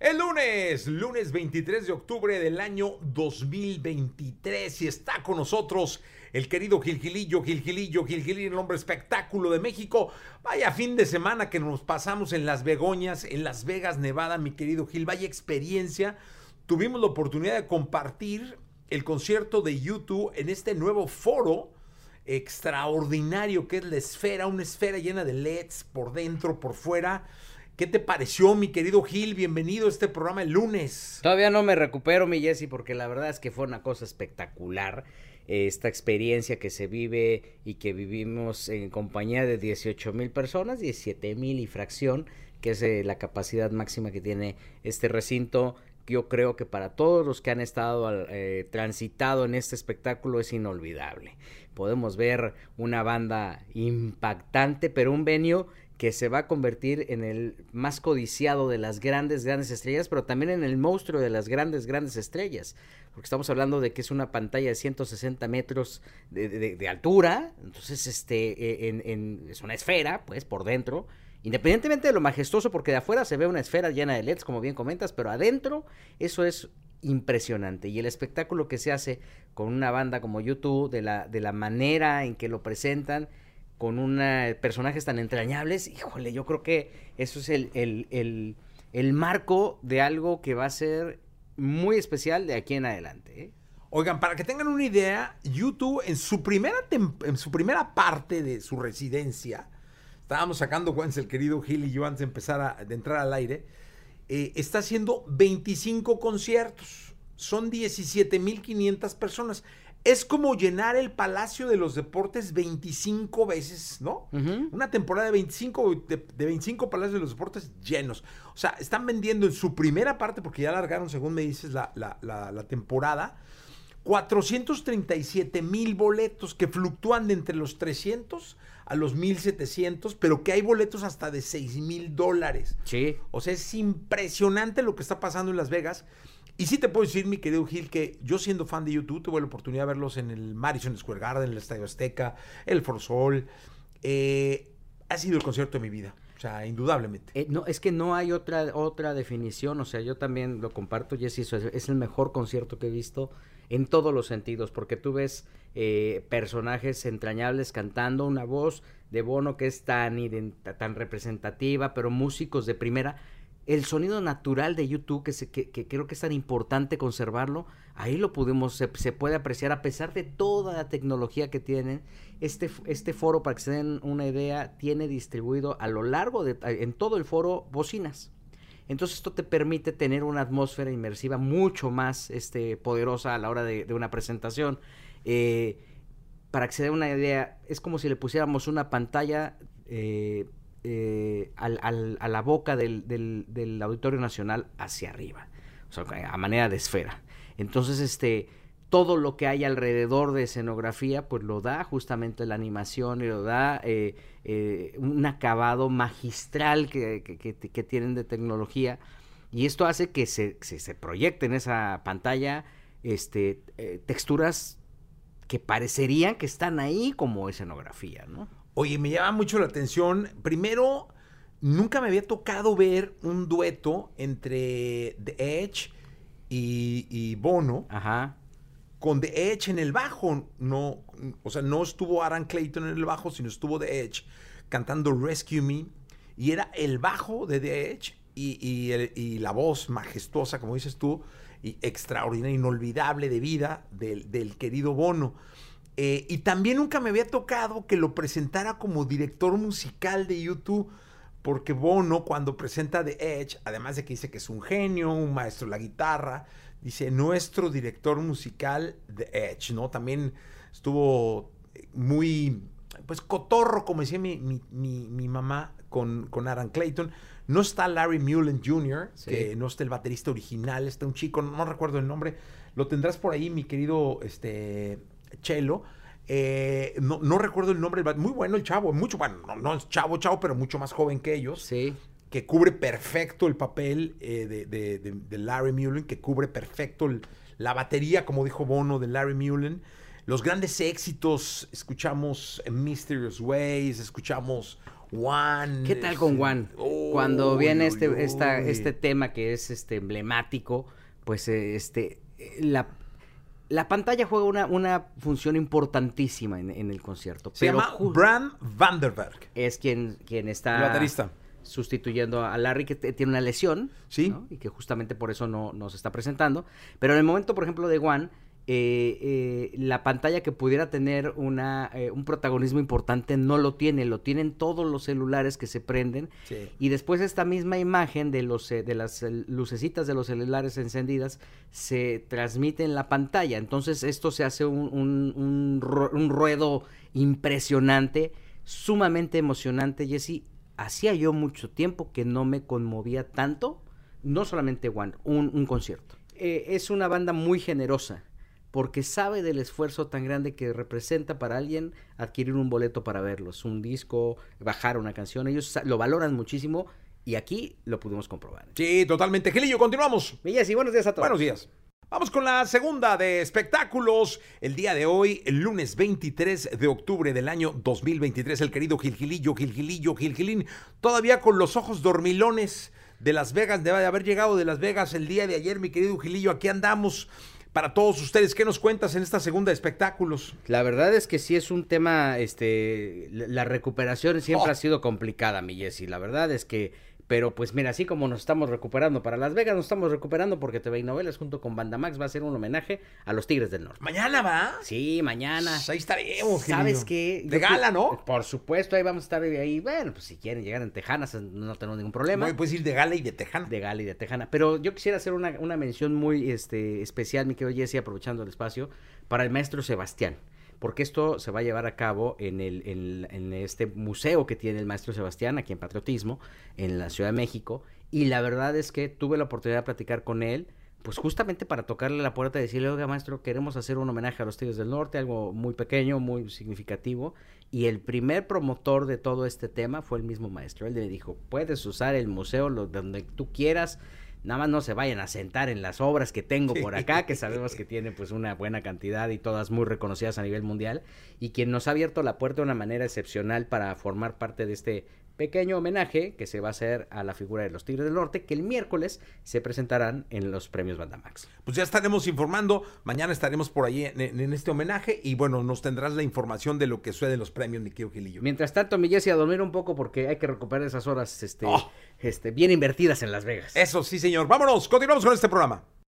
El lunes, lunes 23 de octubre del año 2023 y está con nosotros el querido Gilgilillo, Gilgilillo, Gilgilillo, el hombre espectáculo de México. Vaya fin de semana que nos pasamos en Las Begoñas, en Las Vegas, Nevada, mi querido Gil. Vaya experiencia. Tuvimos la oportunidad de compartir el concierto de YouTube en este nuevo foro extraordinario que es la esfera, una esfera llena de LEDs por dentro, por fuera ¿Qué te pareció, mi querido Gil? Bienvenido a este programa el lunes. Todavía no me recupero, mi Jesse, porque la verdad es que fue una cosa espectacular eh, esta experiencia que se vive y que vivimos en compañía de 18 mil personas, 17 mil y fracción, que es eh, la capacidad máxima que tiene este recinto. Yo creo que para todos los que han estado eh, transitado en este espectáculo es inolvidable. Podemos ver una banda impactante, pero un venio que se va a convertir en el más codiciado de las grandes, grandes estrellas, pero también en el monstruo de las grandes, grandes estrellas. Porque estamos hablando de que es una pantalla de 160 metros de, altura, entonces este, e, es una esfera, pues, por dentro. Independientemente de lo majestuoso, porque de afuera se ve una esfera llena de LEDs, como bien comentas, pero adentro eso es impresionante. Y el espectáculo que se hace con una banda como YouTube, de la, de la manera en que lo presentan, con una, personajes tan entrañables, híjole, yo creo que eso es el, el, el, marco de algo que va a ser muy especial de aquí en adelante. ¿eh? Oigan, para que tengan una idea, YouTube en su primera, en su primera parte de su residencia, estábamos sacando cuentas el querido Gil y yo antes de empezar a de entrar al aire, eh, está haciendo 25 conciertos. Son 17.500 personas es como llenar el Palacio de los Deportes 25 veces, ¿no? Una temporada de 25, de, 25 Palacios de los Deportes llenos. O sea, están vendiendo en su primera parte, porque ya alargaron, según me dices, la, la temporada, 437 mil boletos que fluctúan de entre los 300 a los 1700, pero que hay boletos hasta de 6 mil dólares. Sí. O sea, es impresionante lo que está pasando en Las Vegas. Y sí te puedo decir, mi querido Gil, que yo siendo fan de YouTube, tuve la oportunidad de verlos en el Madison Square Garden, el Estadio Azteca, el Sol. Eh, ha sido el concierto de mi vida. O sea, indudablemente. Eh, no, es que no hay otra, otra definición. O sea, yo también lo comparto, Jesse. Es, es el mejor concierto que he visto en todos los sentidos. Porque tú ves eh, personajes entrañables cantando, una voz de Bono que es tan, tan representativa, pero músicos de primera el sonido natural de YouTube, que, que, creo que es tan importante conservarlo, ahí lo pudimos, se, puede apreciar a pesar de toda la tecnología que tienen. Este, este foro, para que se den una idea, tiene distribuido a lo largo de, en todo el foro, bocinas. Entonces esto te permite tener una atmósfera inmersiva mucho más este, poderosa a la hora de, una presentación. Eh, para que se den una idea, es como si le pusiéramos una pantalla eh, eh, al, a la boca del, del, Auditorio Nacional hacia arriba, a manera de esfera. Entonces, este, todo lo que hay alrededor de escenografía, pues lo da justamente la animación y lo da eh, eh, un acabado magistral que, que, tienen de tecnología. Y esto hace que se, se, se proyecte en esa pantalla este, texturas que parecerían que están ahí como escenografía, ¿no? Oye, me llama mucho la atención. Primero, nunca me había tocado ver un dueto entre The Edge y, Bono. Ajá. Con The Edge en el bajo. No, o sea, no estuvo Aaron Clayton en el bajo, sino estuvo The Edge cantando Rescue Me. Y era el bajo de The Edge y, la voz majestuosa, como dices tú, y extraordinaria, inolvidable de vida del, del querido Bono. Eh, y también nunca me había tocado que lo presentara como director musical de YouTube, porque Bono cuando presenta The Edge, además de que dice que es un genio, un maestro de la guitarra, dice nuestro director musical The Edge, ¿no? También estuvo muy, pues cotorro, como decía mi, mamá con, con Aaron Clayton. No está Larry Mullen Jr., que no está el baterista original, está un chico, no, no, recuerdo el nombre. Lo tendrás por ahí, mi querido este, Chelo. Eh, no, recuerdo el nombre, muy bueno el chavo, mucho, bueno, no, es chavo, chavo, pero mucho más joven que ellos. Sí. Que cubre perfecto el papel eh, de, Larry Mullen, que cubre perfecto la batería, como dijo Bono, de Larry Mullen. Los grandes éxitos, escuchamos Mysterious Ways, escuchamos Juan. ¿Qué tal con Juan? Cuando viene este, esta, este tema que es este emblemático, pues eh, este la, la pantalla juega una, una función importantísima en, el concierto. Se llama Bram Vanderberg. Es quien, quien está baterista. sustituyendo a Larry, que tiene una lesión. Sí. Y que justamente por eso no, no se está presentando. Pero en el momento, por ejemplo, de Juan, eh, eh, la pantalla que pudiera tener una, eh, un protagonismo importante no lo tiene, lo tienen todos los celulares que se prenden. Y después esta misma imagen de, los, de las lucecitas de los celulares encendidas se transmite en la pantalla, entonces esto se hace un, un, un ruedo impresionante, sumamente emocionante, Jesse, hacía yo mucho tiempo que no me conmovía tanto, no solamente One, un, un concierto. es una banda muy generosa porque sabe del esfuerzo tan grande que representa para alguien adquirir un boleto para verlos, un disco, bajar una canción. Ellos lo valoran muchísimo y aquí lo pudimos comprobar. Sí, totalmente. Gilillo, continuamos. y buenos días a todos. Buenos días. Vamos con la segunda de espectáculos. El día de hoy, el lunes 23 de octubre del año 2023, el querido Gilgilillo, Gilgilillo, Gilgilín, todavía con los ojos dormilones de Las Vegas, debe de haber llegado de Las Vegas el día de ayer, mi querido Gilillo, aquí andamos para todos ustedes. ¿Qué nos cuentas en esta segunda de espectáculos? La verdad es que sí es un tema, este, la recuperación siempre oh. ha sido complicada, mi Jessy. La verdad es que pero pues mira, así como nos estamos recuperando para Las Vegas, nos estamos recuperando porque TV y Novelas junto con Banda Max va a ser un homenaje a los Tigres del Norte. ¿Mañana va? Sí, mañana. Pues ahí estaremos, ¿Sabes qué? De gala, ¿no? Por supuesto, ahí vamos a estar ahí. Bueno, pues si quieren llegar en Tejanas, no tenemos ningún problema. No, puedes ir de gala y de Tejana. De gala y de Tejana. Pero yo quisiera hacer una, una mención muy este, especial, mi querido Jesse, aprovechando el espacio, para el maestro Sebastián porque esto se va a llevar a cabo en, este museo que tiene el maestro Sebastián aquí en Patriotismo, en la Ciudad de México, y la verdad es que tuve la oportunidad de platicar con él, pues justamente para tocarle la puerta y decirle, oiga maestro, queremos hacer un homenaje a los Tigres del Norte, algo muy pequeño, muy significativo, y el primer promotor de todo este tema fue el mismo maestro, él le dijo, puedes usar el museo donde tú quieras, nada más no se vayan a sentar en las obras que tengo por acá, que sabemos que tiene pues una buena cantidad y todas muy reconocidas a nivel mundial, y quien nos ha abierto la puerta de una manera excepcional para formar parte de este pequeño homenaje que se va a hacer a la figura de los Tigres del Norte, que el miércoles se presentarán en los premios Bandamax. Pues ya estaremos informando, mañana estaremos por ahí en, este homenaje y bueno, nos tendrás la información de lo que sucede en los premios, mi querido Gilillo. Mientras tanto, mi Jessy, a dormir un poco porque hay que recuperar esas horas este, oh. este, bien invertidas en Las Vegas. Eso sí, señor. Vámonos, continuamos con este programa.